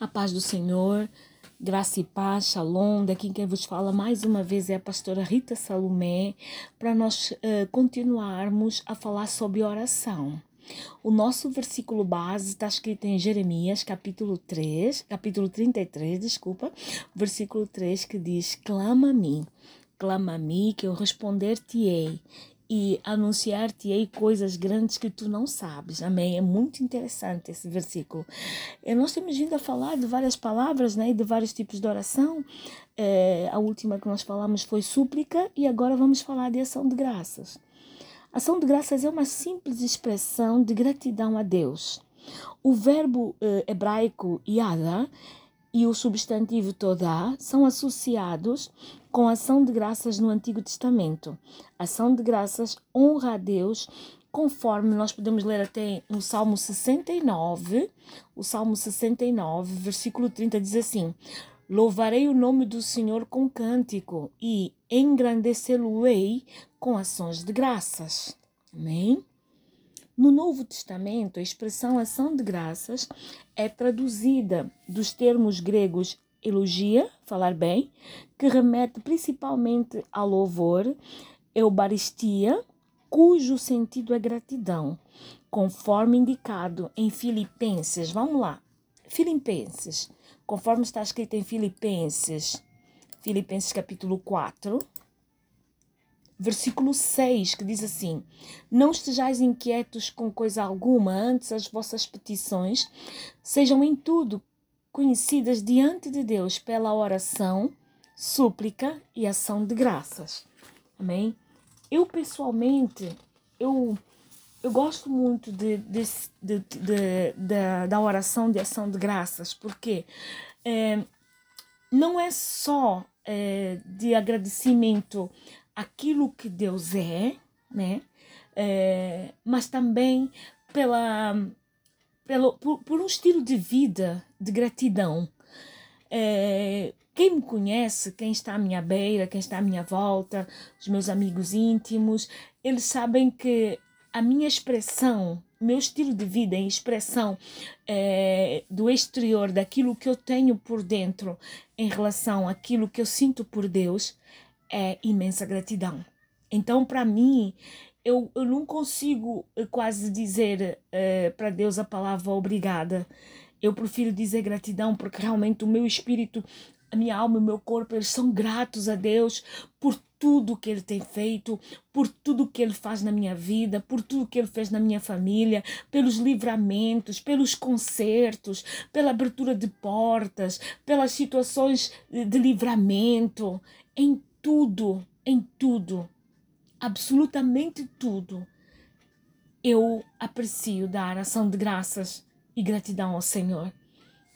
A paz do Senhor, graça e paz, shalom. Daqui quem vos fala mais uma vez é a pastora Rita Salomé, para nós uh, continuarmos a falar sobre oração. O nosso versículo base está escrito em Jeremias, capítulo 3, capítulo 33, desculpa, versículo 3, que diz: Clama a mim, clama a mim, que eu responder-te-ei e anunciar-te-ei coisas grandes que tu não sabes. Amém? É muito interessante esse versículo. E nós temos vindo a falar de várias palavras né, de vários tipos de oração. É, a última que nós falamos foi súplica e agora vamos falar de ação de graças. Ação de graças é uma simples expressão de gratidão a Deus. O verbo eh, hebraico yada e o substantivo todá são associados com ação de graças no Antigo Testamento. Ação de graças honra a Deus, conforme nós podemos ler até no Salmo 69, o Salmo 69, versículo 30 diz assim: Louvarei o nome do Senhor com cântico e engrandecê-lo-ei com ações de graças. Amém? No Novo Testamento, a expressão ação de graças é traduzida dos termos gregos elogia, falar bem, que remete principalmente ao louvor, eubaristia, cujo sentido é gratidão, conforme indicado em Filipenses. Vamos lá. Filipenses, conforme está escrito em Filipenses, Filipenses capítulo 4, versículo 6, que diz assim: Não estejais inquietos com coisa alguma, antes as vossas petições sejam em tudo conhecidas diante de Deus pela oração, súplica e ação de graças. Amém? Eu pessoalmente, eu eu gosto muito de, de, de, de, de da oração de ação de graças, porque é, não é só é, de agradecimento aquilo que Deus é, né? É, mas também pela, pelo, por, por, um estilo de vida de gratidão. É, quem me conhece, quem está à minha beira, quem está à minha volta, os meus amigos íntimos, eles sabem que a minha expressão, meu estilo de vida em expressão é, do exterior, daquilo que eu tenho por dentro em relação àquilo que eu sinto por Deus, é imensa gratidão. Então, para mim, eu, eu não consigo eh, quase dizer uh, para Deus a palavra obrigada. Eu prefiro dizer gratidão porque realmente o meu espírito, a minha alma e o meu corpo, eles são gratos a Deus por tudo que Ele tem feito, por tudo que Ele faz na minha vida, por tudo que Ele fez na minha família, pelos livramentos, pelos concertos, pela abertura de portas, pelas situações de livramento, em tudo, em tudo, absolutamente tudo, eu aprecio dar ação de graças e gratidão ao Senhor.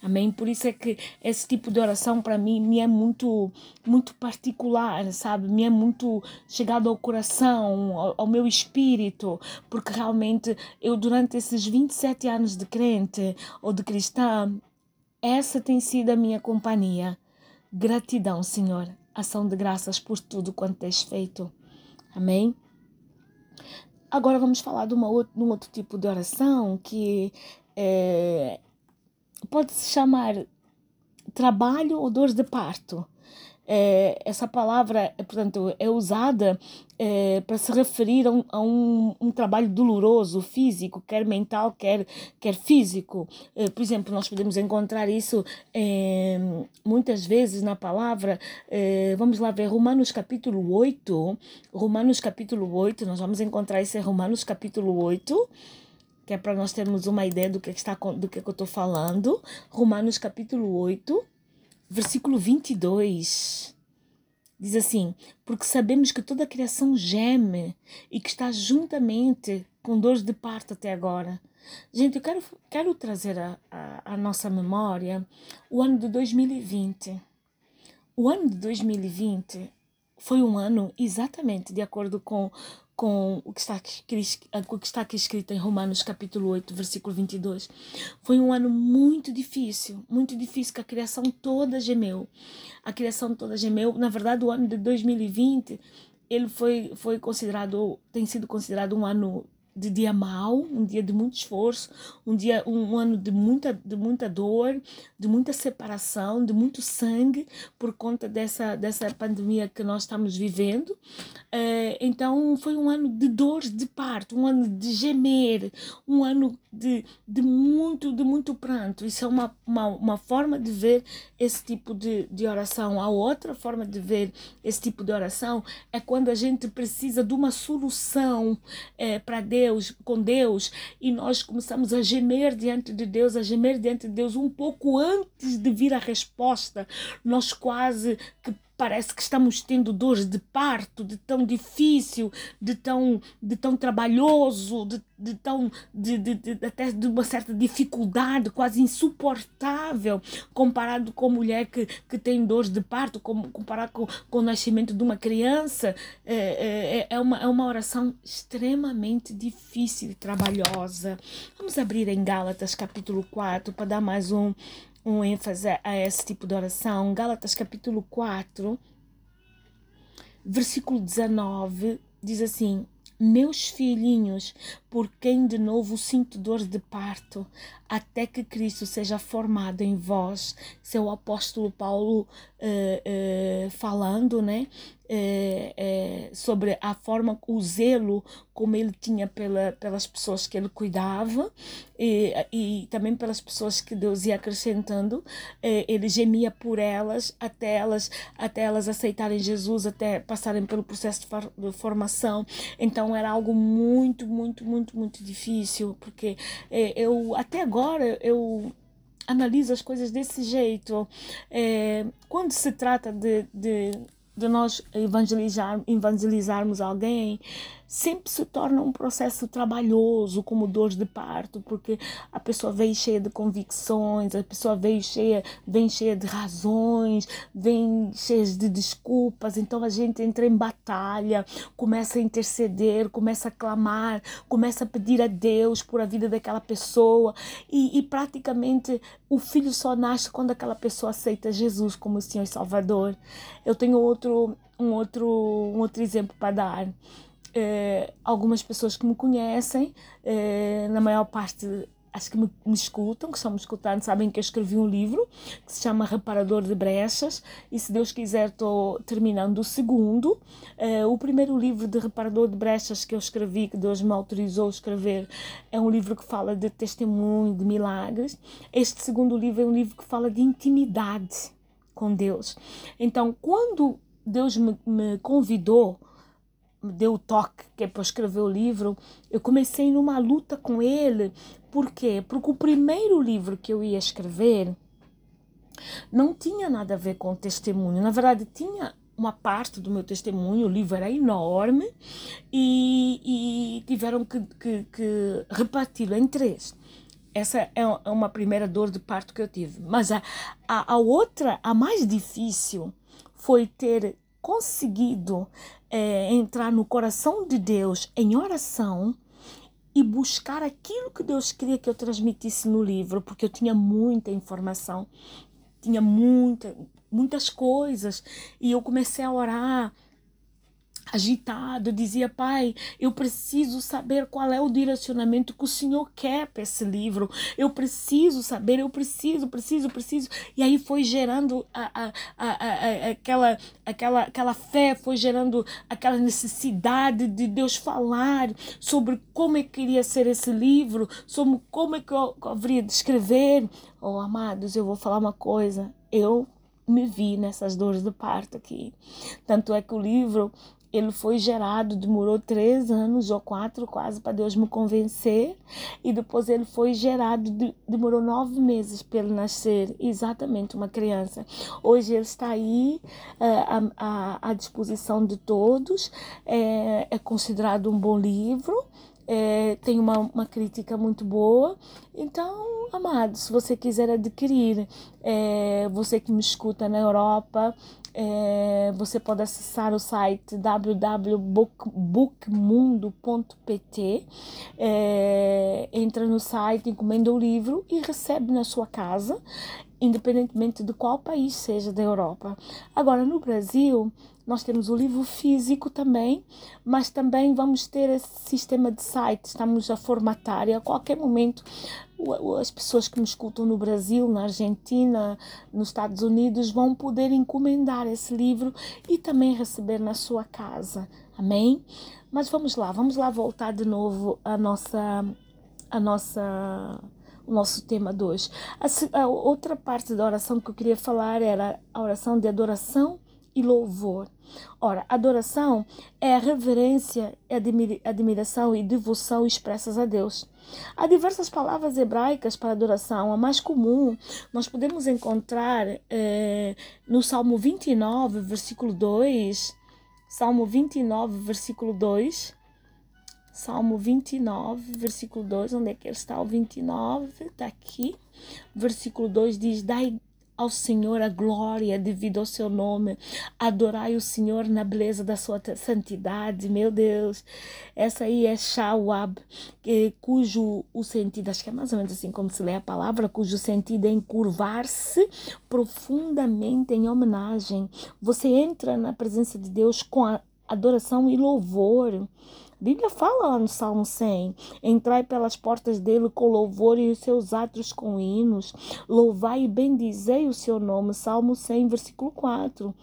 Amém? Por isso é que esse tipo de oração para mim me é muito muito particular, sabe? Me é muito chegado ao coração, ao, ao, meu espírito, porque realmente eu durante esses 27 anos de crente ou de cristã, essa tem sido a minha companhia. Gratidão, Senhor ação de graças por tudo quanto tens feito. Amém? Agora vamos falar de, uma, de um outro tipo de oração que é, pode se chamar trabalho ou dor de parto é, essa palavra, portanto, é usada é, para se referir a, um, a um, um, trabalho doloroso, físico, quer mental, quer, quer físico. É, por exemplo, nós podemos encontrar isso é, muitas vezes na palavra, é, vamos lá ver, Romanos capítulo 8, Romanos capítulo 8, nós vamos encontrar isso em Romanos capítulo 8, que é para nós termos uma ideia do que, está, do que, que eu estou falando. Romanos capítulo 8, versículo 22. Diz assim: Porque sabemos que toda a criação geme e que está juntamente com dores de parto até agora. Gente, eu quero, quero trazer a, a, a nossa memória o ano de 2020. O ano de 2020 foi um ano exatamente de acordo com com o que está aqui, o que está aqui escrito em Romanos capítulo 8, versículo 22. Foi um ano muito difícil, muito difícil, que a criação toda gemeu. A criação toda gemeu. Na verdade, o ano de 2020, ele foi, foi considerado, tem sido considerado um ano de dia mau, um dia de muito esforço, um dia um, um ano de muita de muita dor, de muita separação, de muito sangue por conta dessa dessa pandemia que nós estamos vivendo. Uh, então foi um ano de dores de parto, um ano de gemer, um ano de, de muito de muito pranto. Isso é uma, uma, uma forma de ver esse tipo de, de oração. A outra forma de ver esse tipo de oração é quando a gente precisa de uma solução é, para Deus, com Deus, e nós começamos a gemer diante de Deus, a gemer diante de Deus um pouco antes de vir a resposta. Nós quase que parece que estamos tendo dores de parto, de tão difícil, de tão, de tão trabalhoso, de, de tão de, de, de, até de uma certa dificuldade quase insuportável comparado com mulher que, que tem dores de parto, comparado com, com o nascimento de uma criança. É, é, é, é, uma, é uma oração extremamente difícil e trabalhosa. Vamos abrir em Gálatas capítulo 4 para dar mais um, um ênfase a esse tipo de oração. Gálatas capítulo 4, versículo 19, diz assim: Meus filhinhos, por quem de novo sinto dor de parto, até que Cristo seja formado em vós. Seu é apóstolo Paulo uh, uh, falando, né? Uh, sobre a forma, o zelo como ele tinha pela, pelas pessoas que ele cuidava e, e também pelas pessoas que Deus ia acrescentando. ele gemia por elas até elas até elas aceitarem Jesus, até passarem pelo processo de formação. Então era algo muito, muito, muito, muito difícil, porque eu até agora agora eu analiso as coisas desse jeito. É, quando se trata de, de, de nós evangelizar, evangelizarmos alguém, sempre se torna um processo trabalhoso, como dor de parto, porque a pessoa vem cheia de convicções, a pessoa vem cheia, vem cheia de razões, vem cheia de desculpas, então a gente entra em batalha, começa a interceder, começa a clamar, começa a pedir a Deus por a vida daquela pessoa. E, e praticamente o filho só nasce quando aquela pessoa aceita Jesus como Senhor e Salvador. Eu tenho outro um outro um outro exemplo para dar é, algumas pessoas que me conhecem, é, na maior parte acho que me, me, escutam, que estão me escutando, sabem que eu escrevi um livro que se chama Reparador de Brechas e se Deus quiser estou terminando o segundo. É, o primeiro livro de Reparador de Brechas que eu escrevi, que Deus me autorizou a escrever, é um livro que fala de testemunho, de milagres. Este segundo livro é um livro que fala de intimidade com Deus. Então, quando Deus me, me convidou deu o toque que é para escrever o livro, eu comecei numa luta com ele. Por quê? Porque o primeiro livro que eu ia escrever não tinha nada a ver com testemunho. Na verdade, tinha uma parte do meu testemunho, o livro era enorme e, e tiveram que, que, que reparti-lo em três. Essa é, é uma primeira dor de parto que eu tive. Mas a, a, a outra, a mais difícil, foi ter conseguido é, entrar no coração de Deus em oração e buscar aquilo que Deus queria que eu transmitisse no livro, porque eu tinha muita informação, tinha muita, muitas coisas, e eu comecei a orar agitado, dizia: Pai, eu preciso saber qual é o direcionamento que o Senhor quer para esse livro. Eu preciso saber, eu preciso, preciso, preciso. E aí foi gerando a, a, a, aquela, aquela, aquela fé, foi gerando aquela necessidade de Deus falar sobre como é que queria ser esse livro, sobre como é que eu haveria de escrever. Oh, amados, eu vou falar uma coisa. Eu me vi nessas dores de parto aqui. Tanto é que o livro ele foi gerado, demorou três anos ou quatro quase para Deus me convencer, e depois ele foi gerado, demorou nove meses para ele nascer, exatamente uma criança. Hoje ele está aí uh, à, à, disposição de todos, é, é considerado um bom livro. É, tem uma, uma crítica muito boa. Então, amado, se você quiser adquirir, é, você que me escuta na Europa, é, você pode acessar o site www.bookmundo.pt, é, entra no site, encomenda o livro e recebe na sua casa. independentemente de qual país seja da Europa. Agora, no Brasil, nós temos o livro físico também, mas também vamos ter esse sistema de site, estamos a formatar e a qualquer momento as pessoas que me escutam no Brasil, na Argentina, nos Estados Unidos vão poder encomendar esse livro e também receber na sua casa. Amém? Mas vamos lá, vamos lá voltar de novo a nossa a nossa o nosso tema de hoje. A, a, outra parte da oração que eu queria falar era a oração de adoração e louvor. Ora, adoração é a reverência, admiração e devoção expressas a Deus. Há diversas palavras hebraicas para adoração. A mais comum nós podemos encontrar eh, no Salmo 29, versículo 2. Salmo 29, versículo 2 Salmo 29, versículo 2. Onde é que está o 29? Está aqui. Versículo 2 diz: Dai ao Senhor a glória devido ao seu nome. Adorai o Senhor na beleza da sua santidade. Meu Deus, essa aí é Shawab, cujo o sentido, acho que é mais ou menos assim como se lê a palavra, cujo sentido é encurvar-se profundamente em homenagem. Você entra na presença de Deus com a adoração e louvor. A Bíblia fala lá no Salmo 100: Entrai pelas portas dele com louvor e os seus atos com hinos, louvai e bendizei o seu nome. Salmo 100, versículo 4.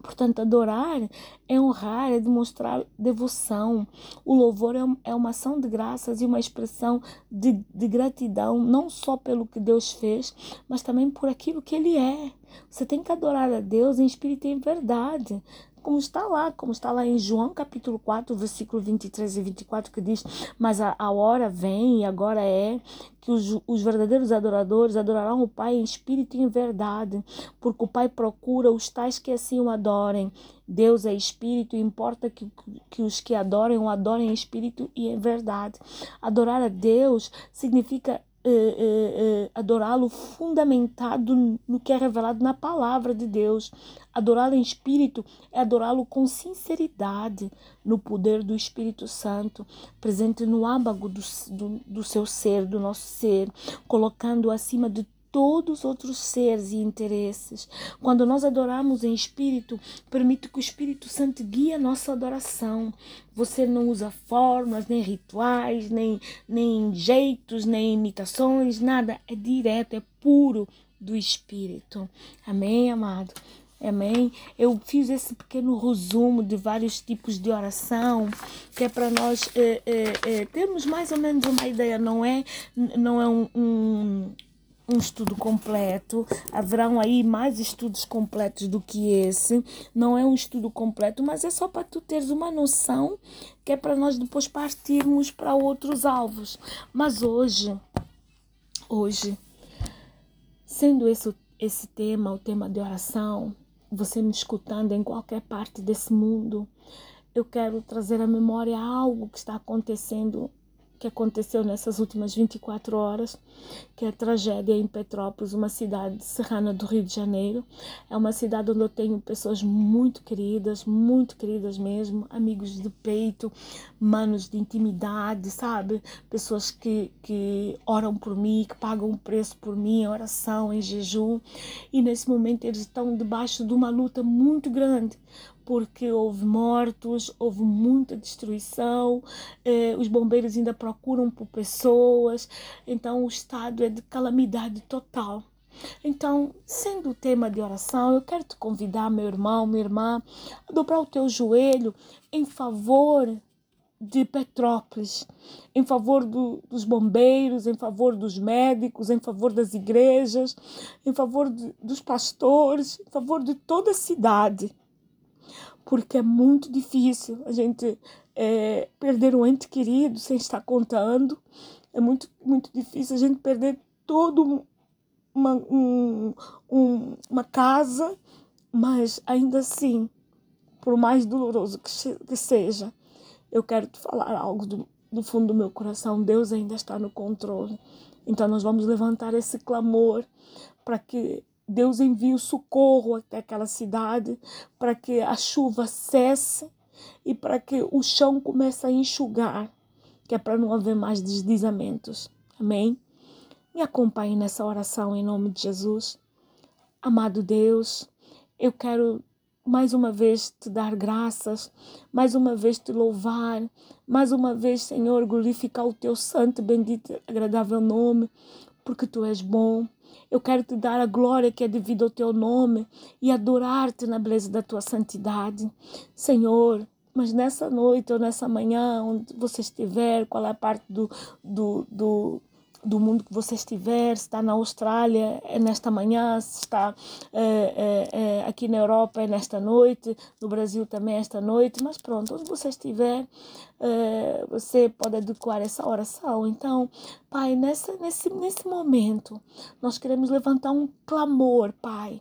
Portanto, adorar é honrar, é demonstrar devoção. O louvor é, é uma ação de graças e uma expressão de, de gratidão, não só pelo que Deus fez, mas também por aquilo que Ele é. Você tem que adorar a Deus em espírito e em verdade como está lá, como está lá em João capítulo 4, versículo 23 e 24, que diz: Mas a, a hora vem e agora é que os, os verdadeiros adoradores adorarão o Pai em espírito e em verdade, porque o Pai procura os tais que assim o adorem. Deus é espírito e importa que, que os que adorem o adorem em espírito e em verdade. Adorar a Deus significa eh, eh, eh, adorá-lo fundamentado no que é revelado na palavra de Deus. Adorá-lo em espírito é adorá-lo com sinceridade, no poder do Espírito Santo, presente no âmago do, do, do seu ser, do nosso ser, colocando acima de todos os outros seres e interesses. Quando nós adoramos em espírito, permite que o Espírito Santo guie a nossa adoração. Você não usa formas, nem rituais, nem, nem jeitos, nem imitações, nada. É direto, é puro do Espírito. Amém, amado? Amém? Eu fiz esse pequeno resumo de vários tipos de oração, que é para nós é, é, é, termos mais ou menos uma ideia, não é, não é um, um um estudo completo, haverão aí mais estudos completos do que esse. Não é um estudo completo, mas é só para tu teres uma noção que é para nós depois partirmos para outros alvos. Mas hoje, hoje, sendo esse esse tema, o tema de oração, você me escutando em qualquer parte desse mundo, eu quero trazer à memória algo que está acontecendo que aconteceu nessas últimas 24 horas, que é a tragédia em Petrópolis, uma cidade serrana do Rio de Janeiro. É uma cidade onde eu tenho pessoas muito queridas, muito queridas mesmo, amigos de peito, manos de intimidade, sabe? Pessoas que, que oram por mim, que pagam um preço por mim, em oração, em jejum. E nesse momento eles estão debaixo de uma luta muito grande, porque houve mortos, houve muita destruição, eh, os bombeiros ainda procuram por pessoas, então o estado é de calamidade total. Então, sendo o tema de oração, eu quero te convidar, meu irmão, minha irmã, a dobrar o teu joelho em favor de Petrópolis, em favor do, dos bombeiros, em favor dos médicos, em favor das igrejas, em favor de, dos pastores, em favor de toda a cidade porque é muito difícil a gente é, perder um ente querido sem estar contando. É muito, muito difícil a gente perder todo uma, um, um, uma casa, mas ainda assim, por mais doloroso que, que seja, eu quero te falar algo do, do fundo do meu coração. Deus ainda está no controle. Então nós vamos levantar esse clamor para que Deus envia o socorro até aquela cidade para que a chuva cesse e para que o chão comece a enxugar, que é para não haver mais deslizamentos. Amém? Me acompanhe nessa oração em nome de Jesus. Amado Deus, eu quero mais uma vez te dar graças, mais uma vez te louvar, mais uma vez, Senhor, glorificar o teu santo, bendito, agradável nome, porque tu és bom. Eu quero te dar a glória que é devida ao teu nome e adorar-te na beleza da tua santidade. Senhor, mas nessa noite ou nessa manhã, onde você estiver, qual é a parte do, do, do do mundo que você estiver, se está na Austrália é nesta manhã, se está é, é, aqui na Europa é nesta noite, no Brasil também é esta noite, mas pronto, onde você estiver, você pode adequar essa oração. Então, Pai, nessa, nesse, nesse momento, nós queremos levantar um clamor, Pai.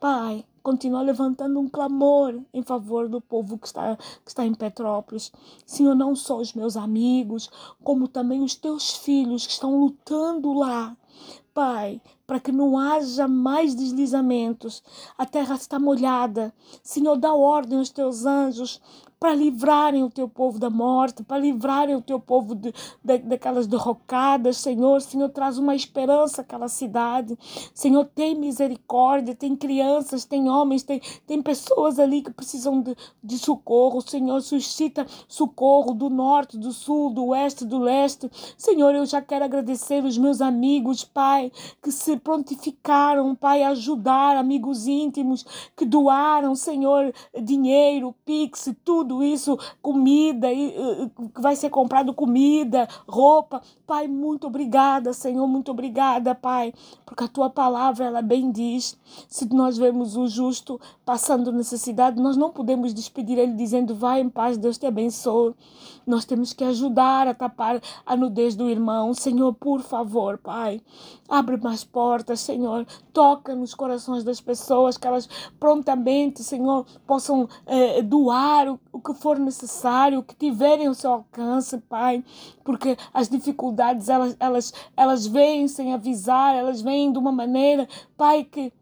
Pai, continua levantando um clamor em favor do povo que está, que está em Petrópolis. Senhor, não só os meus amigos, como também os teus filhos que estão lutando lá. Pai, para que não haja mais deslizamentos. A terra está molhada. Senhor, dá ordem aos teus anjos para livrarem o teu povo da morte, para livrarem o teu povo de, de, daquelas derrocadas, Senhor. Senhor, traz uma esperança àquela cidade. Senhor, tem misericórdia, tem crianças, tem homens, tem, tem pessoas ali que precisam de, de socorro. Senhor, suscita socorro do norte, do sul, do oeste, do leste. Senhor, eu já quero agradecer os meus amigos, Pai, que se prontificaram, Pai, a ajudar, amigos íntimos que doaram, Senhor, dinheiro, pix, tudo isso, comida, que vai ser comprado comida, roupa. Pai, muito obrigada, Senhor, muito obrigada, Pai, porque a tua palavra, ela bem diz, se nós vemos o justo passando necessidade, nós não podemos despedir ele dizendo, vai em paz, Deus te abençoe. Nós temos que ajudar a tapar a nudez do irmão. Senhor, por favor, Pai, abre mais portas, Senhor, toca nos corações das pessoas, que elas prontamente, Senhor, possam eh, doar o, o que for necessário, que tiverem o seu alcance, Pai, porque as dificuldades elas, elas, elas vêm sem avisar, elas vêm de uma maneira, Pai, que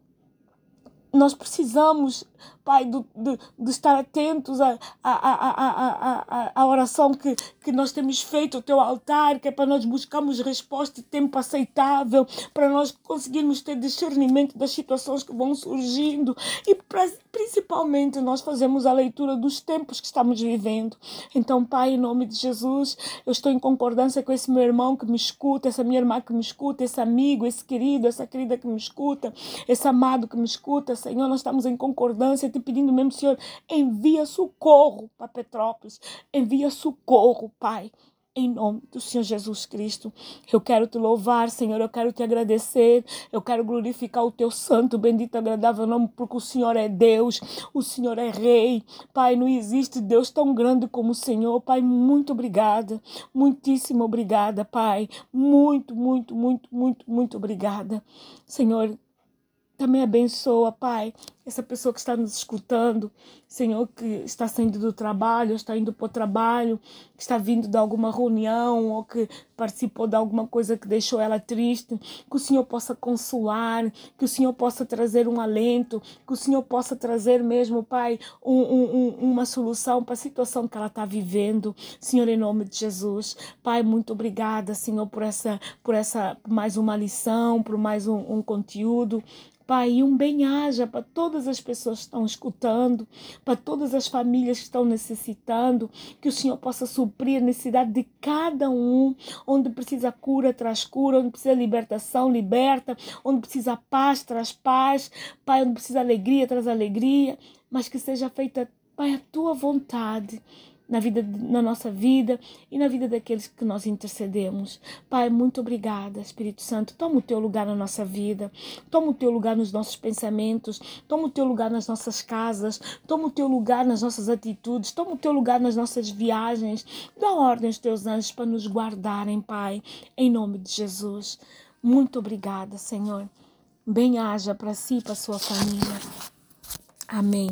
nós precisamos Pai, de, de, de estar atentos à a, a, a, a, a, oração que, que nós temos feito ao teu altar, que é para nós buscarmos resposta de tempo aceitável, para nós conseguirmos ter discernimento das situações que vão surgindo e pra, principalmente nós fazemos a leitura dos tempos que estamos vivendo. Então, Pai, em nome de Jesus, eu estou em concordância com esse meu irmão que me escuta, essa minha irmã que me escuta, esse amigo, esse querido, essa querida que me escuta, esse amado que me escuta, Senhor, nós estamos em concordância te pedindo mesmo, Senhor, envia socorro para Petrópolis, envia socorro, Pai. Em nome do Senhor Jesus Cristo, eu quero te louvar, Senhor, eu quero te agradecer, eu quero glorificar o teu santo, bendito, agradável nome, porque o Senhor é Deus, o Senhor é Rei. Pai, não existe Deus tão grande como o Senhor. Pai, muito obrigada, muitíssimo obrigada, Pai. Muito, muito, muito, muito, muito obrigada. Senhor, também abençoa, Pai, essa pessoa que está nos escutando, Senhor, que está saindo do trabalho, está indo para o trabalho, que está vindo de alguma reunião ou que participou de alguma coisa que deixou ela triste, que o Senhor possa consolar, que o Senhor possa trazer um alento, que o Senhor possa trazer mesmo, Pai, um, um, uma solução para a situação que ela está vivendo. Senhor, em nome de Jesus. Pai, muito obrigada, Senhor, por essa, por essa mais uma lição, por mais um, um conteúdo. Pai, um bem-aja para todas as pessoas que estão escutando, para todas as famílias que estão necessitando, que o Senhor possa suprir a necessidade de cada um, onde precisa cura, traz cura, onde precisa libertação, liberta, onde precisa paz, traz paz, Pai, onde precisa alegria, traz alegria, mas que seja feita, Pai, a tua vontade na vida na nossa vida e na vida daqueles que nós intercedemos. Pai, muito obrigada, Espírito Santo. Toma o teu lugar na nossa vida. Toma o teu lugar nos nossos pensamentos. Toma o teu lugar nas nossas casas. Toma o teu lugar nas nossas atitudes. Toma o teu lugar nas nossas viagens. Dá ordem aos teus anjos para nos guardarem, Pai, em nome de Jesus. Muito obrigada, Senhor. Bem haja para si e para sua família. Amém.